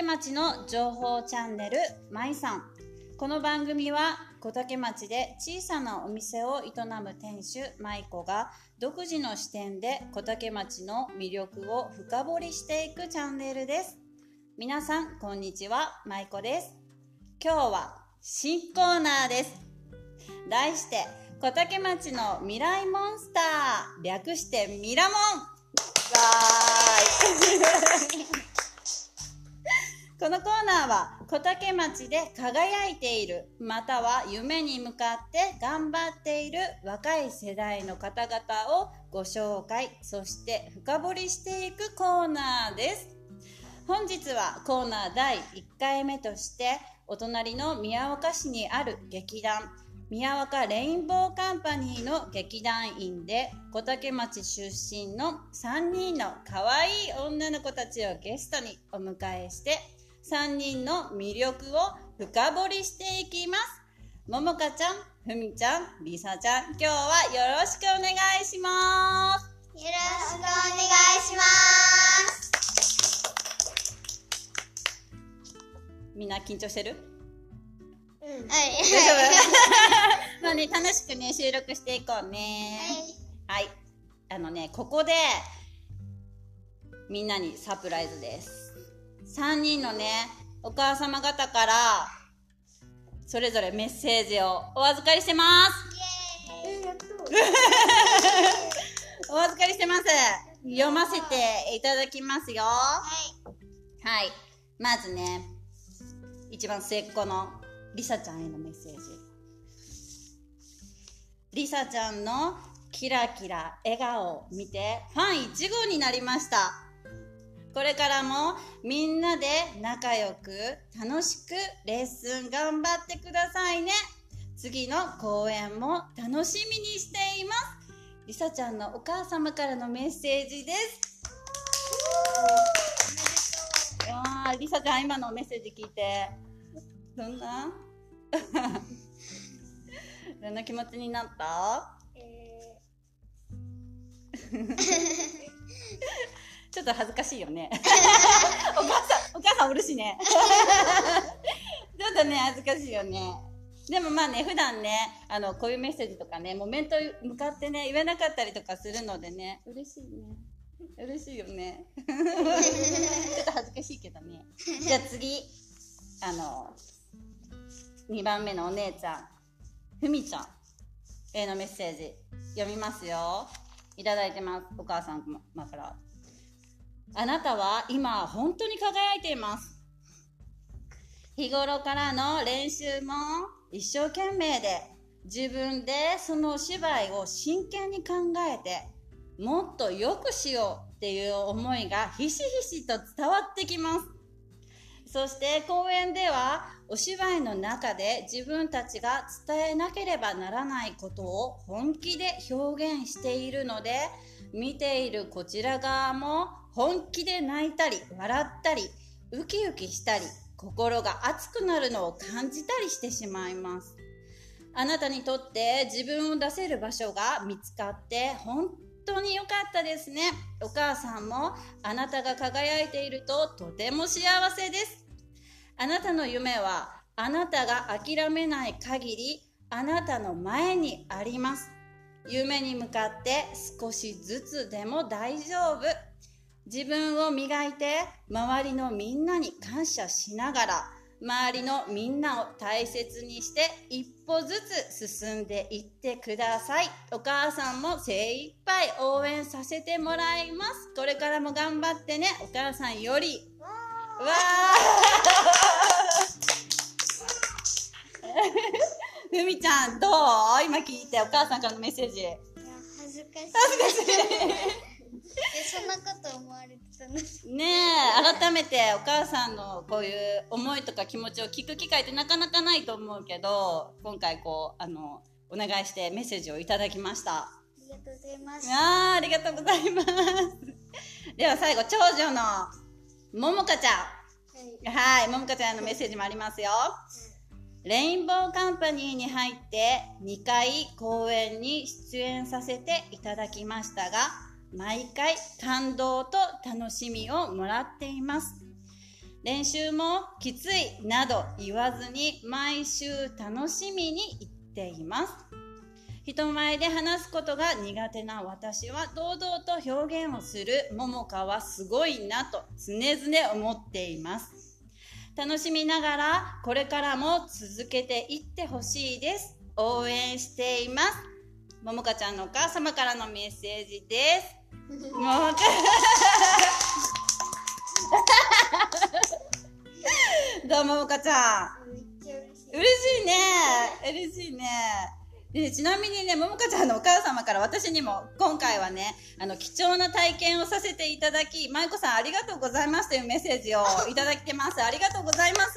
竹町の情報チャンネルまいさん。この番組は小竹町で小さなお店を営む店主舞子が独自の視点で小竹町の魅力を深掘りしていくチャンネルです。皆さんこんにちは舞子です。今日は新コーナーです。題して小竹町の未来モンスター略してミラモン。わーい。このコーナーは小竹町で輝いているまたは夢に向かって頑張っている若い世代の方々をご紹介そして深掘りしていくコーナーです。本日はコーナー第1回目としてお隣の宮岡市にある劇団宮岡レインボーカンパニーの劇団員で小竹町出身の3人の可愛い女の子たちをゲストにお迎えして3人の魅力を深掘りしていきます。ももかちゃん、ふみちゃん、りさちゃん、今日はよろしくお願いします。よろしくお願いします。みんな緊張してる？うん。はい。大丈夫？まあね、楽しくね、収録していこうね。はい。はい。あのね、ここで、みんなにサプライズです。3人のね、お母様方から、それぞれメッセージをお預かりしてます。お預かりしてます。読ませていただきますよ。はい。はい。まずね、一番末っ子のりさちゃんへのメッセージ。りさちゃんのキラキラ笑顔を見てファン1号になりました。これからもみんなで仲良く楽しくレッスン頑張ってくださいね。次の公演も楽しみにしています。りさちゃんのお母様からのメッセージです。わりさちゃん今のメッセージ聞いてどんな？どんな気持ちになった、えー ちょっと恥ずかしいよね。お母さん、お母さんおるしね。ちょっとね、恥ずかしいよね。でもまあね、普段ね、あの、こういうメッセージとかね、もう面と向かってね、言えなかったりとかするのでね、嬉しいね。嬉しいよね。ちょっと恥ずかしいけどね。じゃあ次、あの、2番目のお姉ちゃん、ふみちゃんへのメッセージ読みますよ。いただいてます。お母さんから。あなたは今本当に輝いています。日頃からの練習も一生懸命で自分でそのお芝居を真剣に考えてもっと良くしようっていう思いがひしひしと伝わってきます。そして公演ではお芝居の中で自分たちが伝えなければならないことを本気で表現しているので見ているこちら側も本気で泣いたり笑ったりウキウキしたり心が熱くなるのを感じたりしてしまいます。あなたにとって自分を出せる場所が見つかって本当に良かったですね。お母さんもあなたが輝いているととても幸せです。あなたの夢はあなたが諦めない限りあなたの前にあります。夢に向かって少しずつでも大丈夫。自分を磨いて周りのみんなに感謝しながら周りのみんなを大切にして一歩ずつ進んでいってください。お母さんも精一杯応援させてもらいます。これからも頑張ってねお母さんより。わー。ふみちゃんどう？今聞いてお母さんからのメッセージ。いや恥ずかしい。恥ずかしい ねえ改めてお母さんのこういう思いとか気持ちを聞く機会ってなかなかないと思うけど今回こうあのお願いしてメッセージをいただきました。ありがとうございます。あありがとうございます。では最後長女のももかちゃん。はい。ももかちゃんのメッセージもありますよ、レインボーカンパニーに入って2回公演に出演させていただきましたが毎回感動と楽しみをもらっています。練習もきついなど言わずに毎週楽しみに行っています。人前で話すことが苦手な私は堂々と表現をする桃香はすごいなと常々思っています。楽しみながらこれからも続けていってほしいです。応援しています。桃香ちゃんのお母様からのメッセージです。桃 香どうも、もかちゃん。めっちゃ嬉しい。嬉しいね。嬉しいね。でちなみにね、ももかちゃんのお母様から私にも今回はね、あの、貴重な体験をさせていただき、まいこさんありがとうございますというメッセージを いただいてます。ありがとうございます。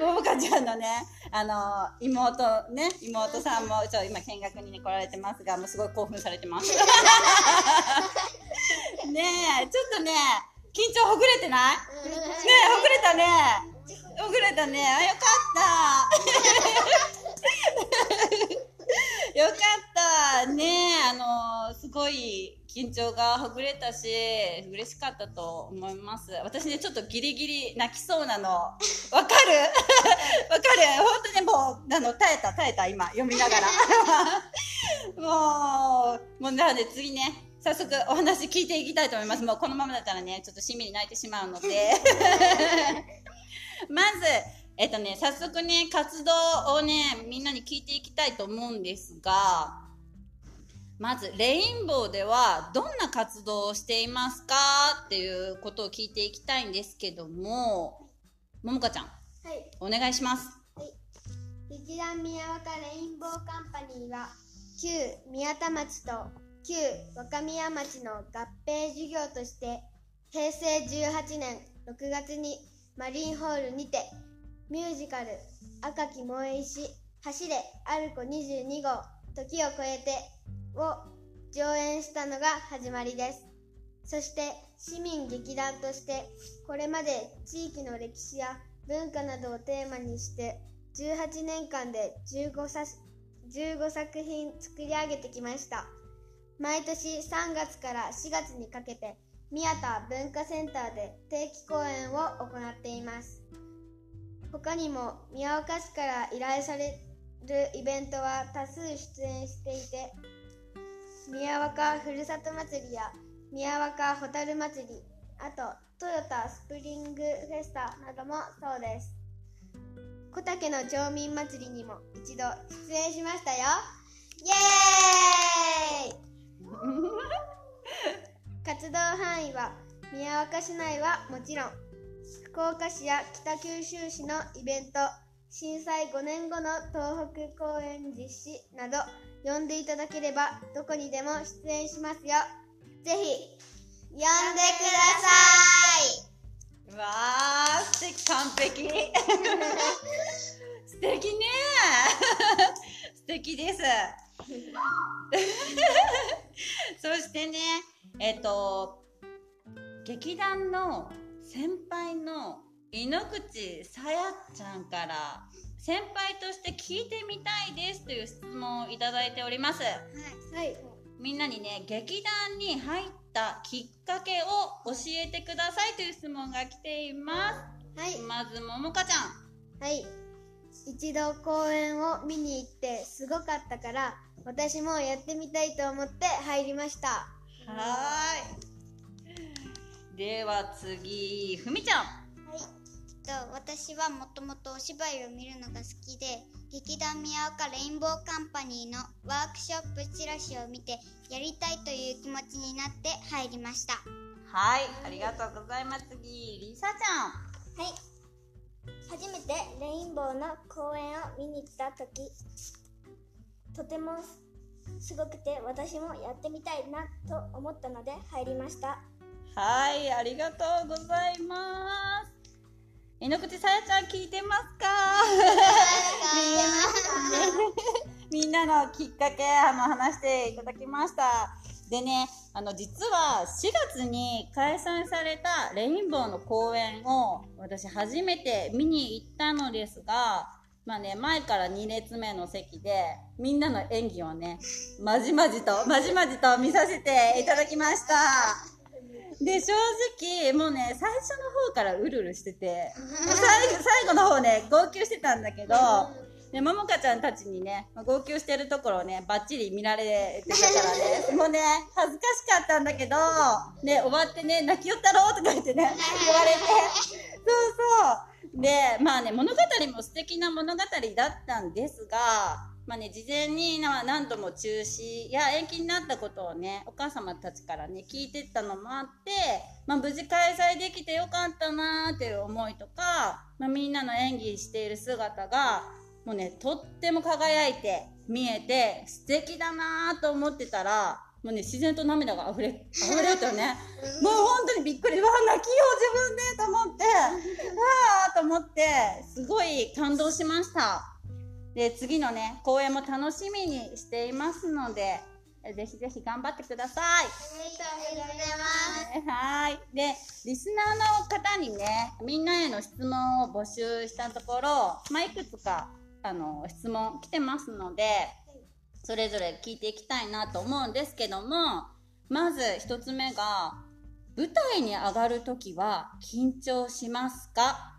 ももかちゃんのね、あの、妹ね、妹さんも、ちょ、今見学にね、来られてますが、もうすごい興奮されてます。ねえ、ちょっとね、緊張ほぐれてない？ねえ、ほぐれたね。ほぐれたね。あ、よかった。よかった。ねえ、あのすごい緊張がほぐれたし、嬉しかったと思います。私ね、ちょっとギリギリ泣きそうなの。わかる？わかる？本当にもう、あの、耐えた、耐えた、今、読みながら。もう、もうなので次ね、早速お話聞いていきたいと思います。もうこのままだったらね、ちょっとしんみり泣いてしまうので。まず、えっとね、早速ね、活動をね、みんなに聞いていきたいと思うんですが、まず、レインボーではどんな活動をしていますかっていうことを聞いていきたいんですけども、ももかちゃん、はい。お願いします。劇団宮若レインボーカンパニーは旧宮田町と旧若宮町の合併事業として平成18年6月にマリンホールにてミュージカル赤き萌え石走れアルコ22号時を超えてを上演したのが始まりです。そして市民劇団としてこれまで地域の歴史や文化などをテーマにして18年間で 15, さ15作品作り上げてきました毎年3月から4月にかけて宮田文化センターで定期公演を行っています他にも宮岡市から依頼されるイベントは多数出演していて宮若ふるさと祭りや宮若ホタル祭りあとトヨタスプリングフェスタなどもそうです。小竹の町民祭りにも一度出演しましたよ。イエーイ！活動範囲は宮若市内はもちろん福岡市や北九州市のイベント震災5年後の東北公演実施など呼んでいただければどこにでも出演しますよぜひ呼んでくださいわー、素敵、完璧。素敵ね素敵です。そしてね、えっ、と、劇団の先輩の井ノ口さやちゃんから、先輩として聞いてみたいですという質問をいただいております。はいみんなにね、劇団に入ったきっかけを教えてくださいという質問が来ています。はいまず、ももかちゃん。はい一度公演を見に行ってすごかったから私もやってみたいと思って入りましたはーい。では次、ふみちゃん。はい、と私はもともとお芝居を見るのが好きで劇団宮岡レインボーカンパニーのワークショップチラシを見てやりたいという気持ちになって入りましたはい、ありがとうございます。次、りさちゃん。はい初めてレインボーの公演を見に行った時とてもすごくて私もやってみたいなと思ったので入りましたはい、ありがとうございます。井ノ口さやちゃん聞いてますか？みんなみんなのきっかけあの話していただきました。でね、あの実は4月に開催されたレインボーの公演を私初めて見に行ったのですが、まあね、前から2列目の席で、みんなの演技をね、まじまじと、まじまじと見させていただきました。で、正直、もうね、最初の方からうるうるしてて、最後最後の方ね、号泣してたんだけど、で、ももかちゃんたちにね、まあ号泣してるところをね、バッチリ見られてたからね、もうね、恥ずかしかったんだけど、ね、終わってね、泣きよったろとか言ってね、言われて、そうそう。で、まあね、物語も素敵な物語だったんですが、まあね、事前にな何度も中止や延期になったことをね、お母様たちからね、聞いてったのもあって、まあ無事開催できてよかったなーっていう思いとか、まあみんなの演技している姿が、もうね、とっても輝いて見えて素敵だなーと思ってたら、もうね、自然と涙が溢れ、溢れたよね。もう本当にびっくり。うわ、泣きよう自分でと思って、うわーと思って、すごい感動しました。で、次のね、公演も楽しみにしていますので、ぜひぜひ頑張ってください。ありがとうございます。はい。で、リスナーの方にね、みんなへの質問を募集したところ、まあ、いくつか、あの、質問来てますので、それぞれ聞いていきたいなと思うんですけども、まず一つ目が、舞台に上がるときは緊張しますか？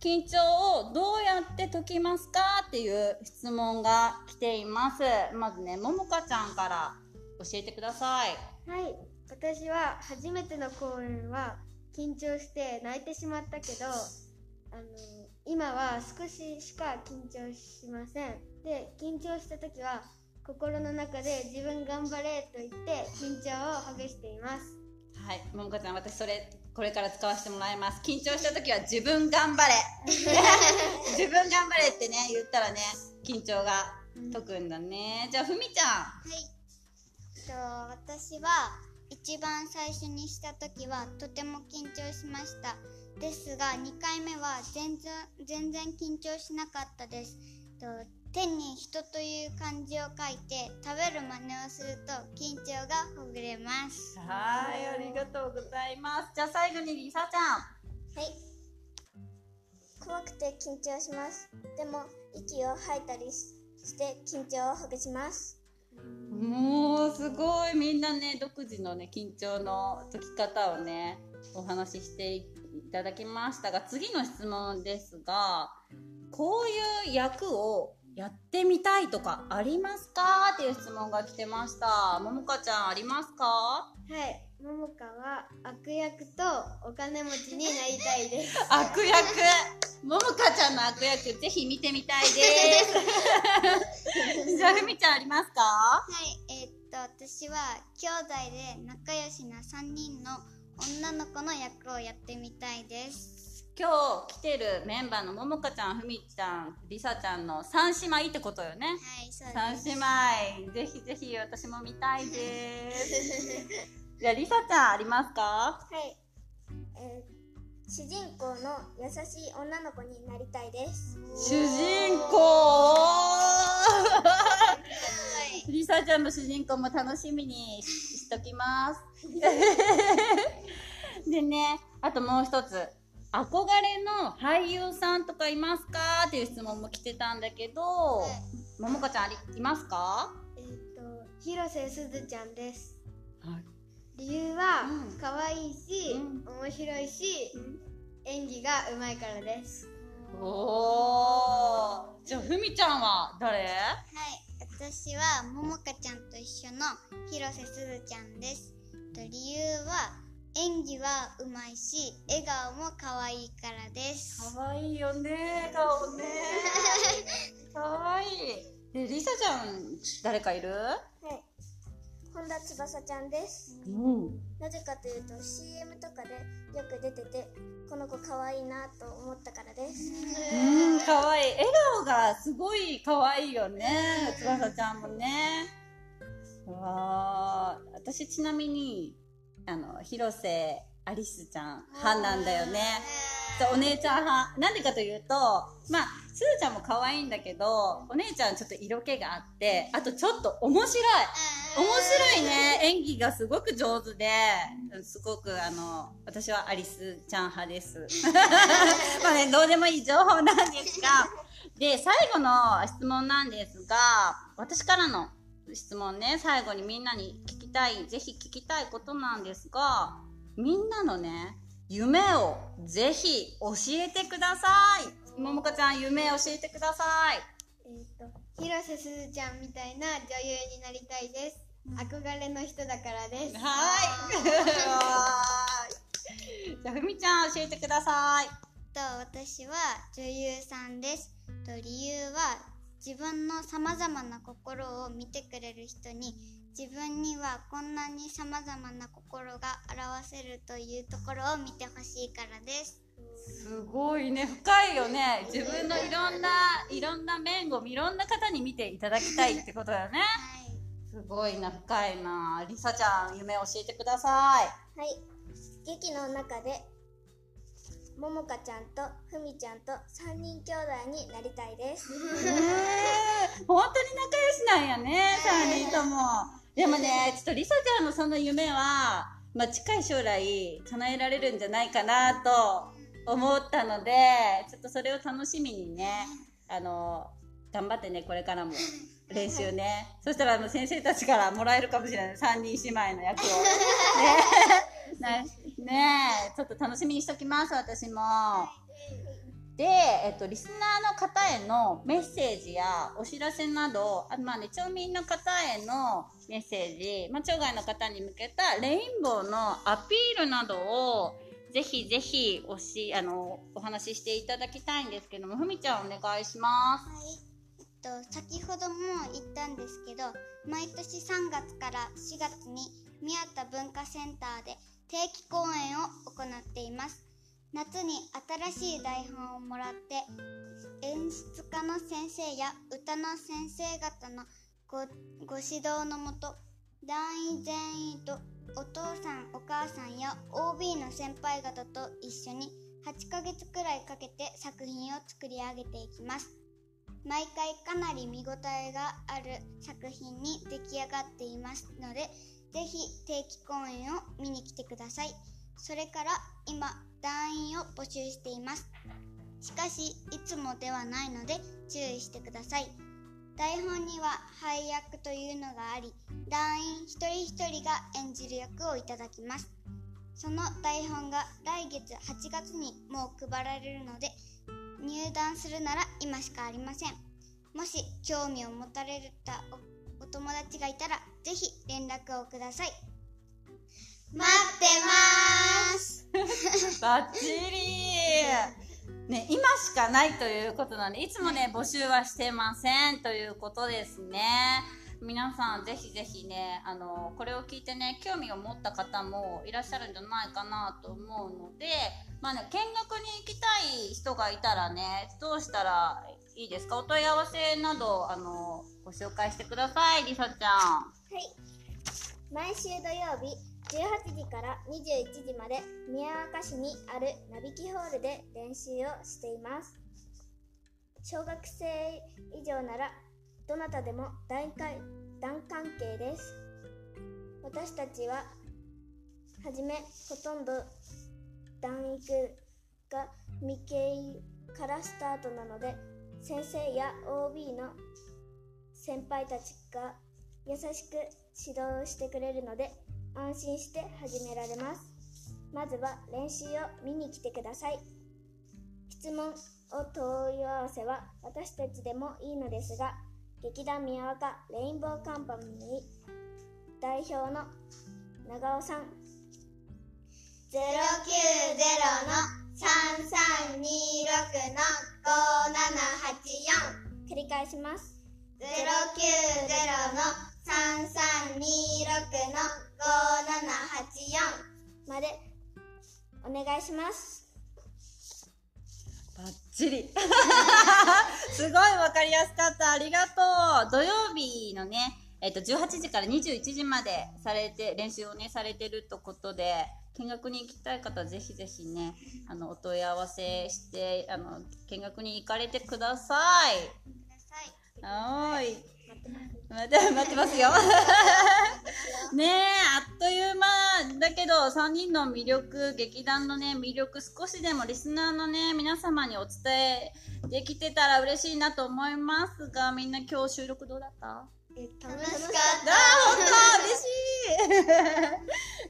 緊張をどうやって解きますかっていう質問が来ています。まずね、ももかちゃんから教えてください。はい私は初めての公演は緊張して泣いてしまったけどあの今は少ししか緊張しませんで緊張した時は心の中で自分頑張れと言って緊張をほぐしていますはい、ももかちゃん、私それ、これから使わせてもらいます。緊張した時は自分頑張れ 自分頑張れってね、言ったらね、緊張が解くんだね。じゃあ、ふみちゃん。はい。と私は一番最初にした時はとても緊張しました。ですが2回目は全然全然緊張しなかったです。と天に人という漢字を書いて食べる真似をすると緊張がほぐれます。はい、ありがとうございます。じゃあ、最後にりさちゃん。はい。怖くて緊張します。でも、息を吐いたりしして緊張をほぐします。もう、すごい。みんなね、独自のね、緊張の解き方をね、お話ししていただきましたが、次の質問ですが、こういう役をやってみたいとかありますか？っていう質問が来てました。ももかちゃんありますか？はい。ももかは悪役とお金持ちになりたいです。悪役。ももかちゃんの悪役ぜひ見てみたいです。じゃあ、ふみちゃんありますか？はい、えーっと私は兄弟で仲良しな3人の女の子の役をやってみたいです。今日来てるメンバーのももかちゃん、ふみちゃん、りさちゃんの三姉妹ってことよね。はい、そう三です。姉妹、ぜひぜひ私も見たいです。じゃあ、りさちゃんありますか？はい。えー主人公の優しい女の子になりたいです。主人公？りさちゃんの主人公も楽しみにししときます。でね、あともう一つ。憧れの俳優さんとかいますか？っていう質問も来てたんだけど、ももかちゃんありいますか？えっ、と広瀬すずちゃんです。はい。理由はうん。可愛いし、うん。面白いし、演技がうまいからです。おー。じゃあ、ふみちゃんは誰？はい、私はももかちゃんと一緒の広瀬すずちゃんです。と理由は演技はうまいし笑顔も可愛いからです。かわいいよね、顔ね。かわいい。で、りさちゃん、誰かいる？はい。本田翼ちゃんです。うん。なぜかというと CM とかでよく出てて、この子可愛いなと思ったからです。うん、かわいい。笑顔がすごいかわいいよね。翼ちゃんもね。わあ、私ちなみに、あの、広瀬アリスちゃん派なんだよね。そうお姉ちゃん派。なんでかというと、まあ、すずちゃんも可愛いんだけど、お姉ちゃんちょっと色気があって、あとちょっと面白い。面白いね。演技がすごく上手で、すごくあの、私はアリスちゃん派です。まあね、どうでもいい情報なんですが、で、最後の質問なんですが、私からの質問ね、最後にみんなに聞きたい、ぜひ聞きたいことなんですが、みんなのね、夢をぜひ教えてください。ももかちゃん、夢教えてください。えっ、と広瀬すずちゃんみたいな女優になりたいです憧れの人だからですはい。じゃあ、ふみちゃん、教えてください。と私は女優さんですと理由は自分のさまざまな心を見てくれる人に自分にはこんなにさまざまな心が表せるというところを見てほしいからですすごいね、深いよね。自分のいろんな、いろんな面をいろんな方に見ていただきたいってことだよね。はいすごいな、深いな。りさちゃん、夢教えてください。はい劇の中でももかちゃんとふみちゃんと3人兄弟になりたいですえー、本当に仲良しなんやね、3人とも。でもね、ちょっとりさちゃんのその夢は、まあ、近い将来叶えられるんじゃないかなと思ったので、ちょっとそれを楽しみにね、あの、頑張ってね、これからも練習ね。そしたらあの先生たちからもらえるかもしれない。3人姉妹の役を。ねねちょっと楽しみにしときます、私も。で、えっと、リスナーの方へのメッセージやお知らせなど、あまあね、町民の方へのメッセージ、まあ、町外の方に向けたレインボーのアピールなどを、ぜひぜひおし、あの、お話ししていただきたいんですけども、ふみちゃんお願いします。はい、えっと、先ほども言ったんですけど毎年3月から4月に宮田文化センターで定期公演を行っています。夏に新しい台本をもらって演出家の先生や歌の先生方のご指導のもと団員全員とお父さんお母さんや OB の先輩方と一緒に8ヶ月くらいかけて作品を作り上げていきます。毎回かなり見応えがある作品に出来上がっていますのでぜひ定期公演を見に来てください。それから今団員を募集しています。しかしいつもではないので注意してください。台本には配役というのがあり団員一人一人が演じる役をいただきます。その台本が来月8月にもう配られるので入団するなら今しかありません。もし興味を持たれたお友達がいたらぜひ連絡をください。待ってます。バッチリね、今しかないということなんで、いつもね、募集はしてませんということですね。皆さん、ぜひぜひね、あの、これを聞いてね、興味を持った方もいらっしゃるんじゃないかなと思うので、まあね、見学に行きたい人がいたらね、どうしたらいいですか？お問い合わせなど、あの、ご紹介してください、りさちゃん。はい毎週土曜日18時から21時まで宮若市にあるなびきホールで練習をしています。小学生以上ならどなたでも大会団関係です。私たちははじめほとんど団育が未経からスタートなので先生や OB の先輩たちが優しく指導してくれるので安心して始められます。まずは練習を見に来てください。質問お問い合わせは私たちでもいいのですが劇団宮若レインボーカンパニー代表の長尾さん。090の3326の5784繰り返します。090の3326の5784までお願いしますバッチリ。すごいわかりやすかった。ありがとう。土曜日のね、えっと、18時から21時までされて、練習をね、されてるとことで、見学に行きたい方はぜひぜひね、あの、お問い合わせして、あの、見学に行かれてください。くださいはーい。待って、待ってますよ。ねえ、あっという間だけど、3人の魅力、劇団のね、魅力、少しでもリスナーのね、皆様にお伝えできてたら嬉しいなと思いますが、みんな今日収録どうだった？え楽楽しかっあー、本当嬉し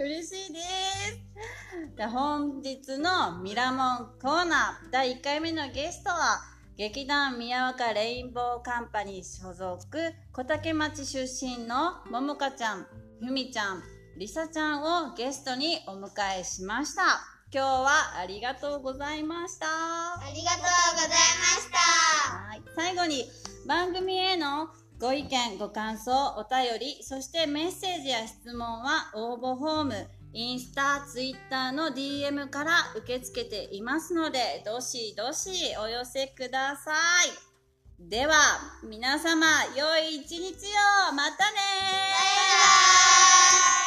い嬉しいです。で本日のミラモンコーナー第1回目のゲストは劇団宮若レインボーカンパニー所属小竹町出身のももかちゃん、ふみちゃん、りさちゃんをゲストにお迎えしました。今日はありがとうございました。たありがとうございましたはい。最後に番組へのご意見、ご感想、お便り、そしてメッセージや質問は応募フォーム、インスタ、ツイッターの DM から受け付けていますので、どしどしお寄せください。では、皆様、良い一日を。またねバイバイ。